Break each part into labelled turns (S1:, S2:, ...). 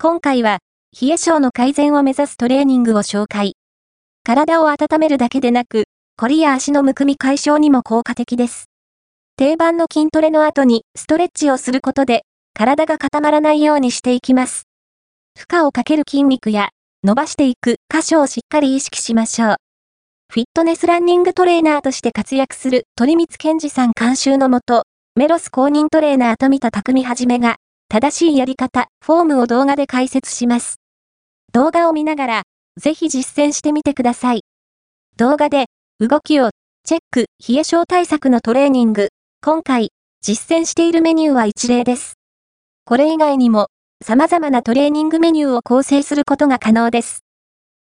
S1: 今回は、冷え性の改善を目指すトレーニングを紹介。体を温めるだけでなく、凝りや足のむくみ解消にも効果的です。定番の筋トレの後にストレッチをすることで、体が固まらないようにしていきます。負荷をかける筋肉や、伸ばしていく箇所をしっかり意識しましょう。フィットネスランニングトレーナーとして活躍する鳥光健二さん監修のもと、メロス公認トレーナー富田匠はじめが、正しいやり方、フォームを動画で解説します。動画を見ながら、ぜひ実践してみてください。動画で、動きを、チェック、冷え症対策のトレーニング。今回、実践しているメニューは一例です。これ以外にも、様々なトレーニングメニューを構成することが可能です。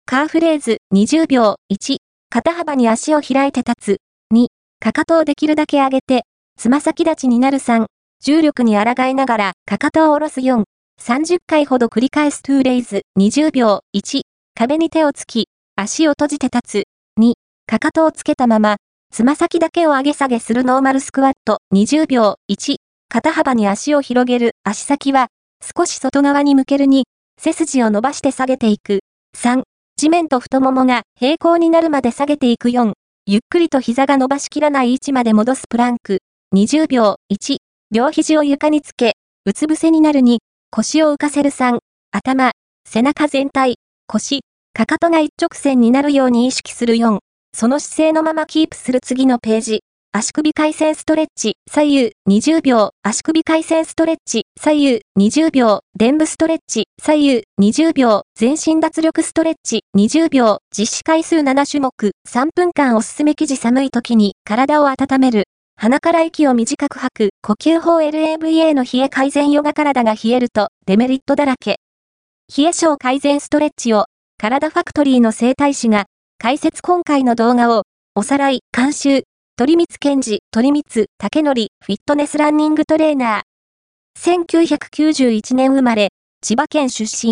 S1: カーフレーズ20秒1、肩幅に足を開いて立つ。2、かかとをできるだけ上げて、つま先立ちになる3、重力に抗いながらかかとを下ろす4、30回ほど繰り返す。トゥーレイズ20秒1、壁に手をつき、足を閉じて立つ。2、かかとをつけたまま、つま先だけを上げ下げするノーマルスクワット。20秒1、肩幅に足を広げる。足先は少し外側に向ける。2、背筋を伸ばして下げていく。3、地面と太ももが平行になるまで下げていく。4、ゆっくりと膝が伸ばしきらない位置まで戻すプランク。20秒。1、両肘を床につけ、うつ伏せになる2、腰を浮かせる3、頭、背中全体、腰、かかとが一直線になるように意識する4、その姿勢のままキープする次のページ。足首回旋ストレッチ、左右20秒、足首回旋ストレッチ、左右20秒、臀部ストレッチ、左右20秒、全身脱力ストレッチ20秒、実施回数7種目、3分間おすすめ記事寒い時に体を温める。鼻から息を短く吐く、呼吸法 LAVA の冷え改善ヨガ体が冷えるとデメリットだらけ。冷え症改善ストレッチを、体ファクトリーの生態師が、解説今回の動画を、おさらい、監修、鳥光健治、鳥光、竹則、フィットネスランニングトレーナー。1991年生まれ、千葉県出身。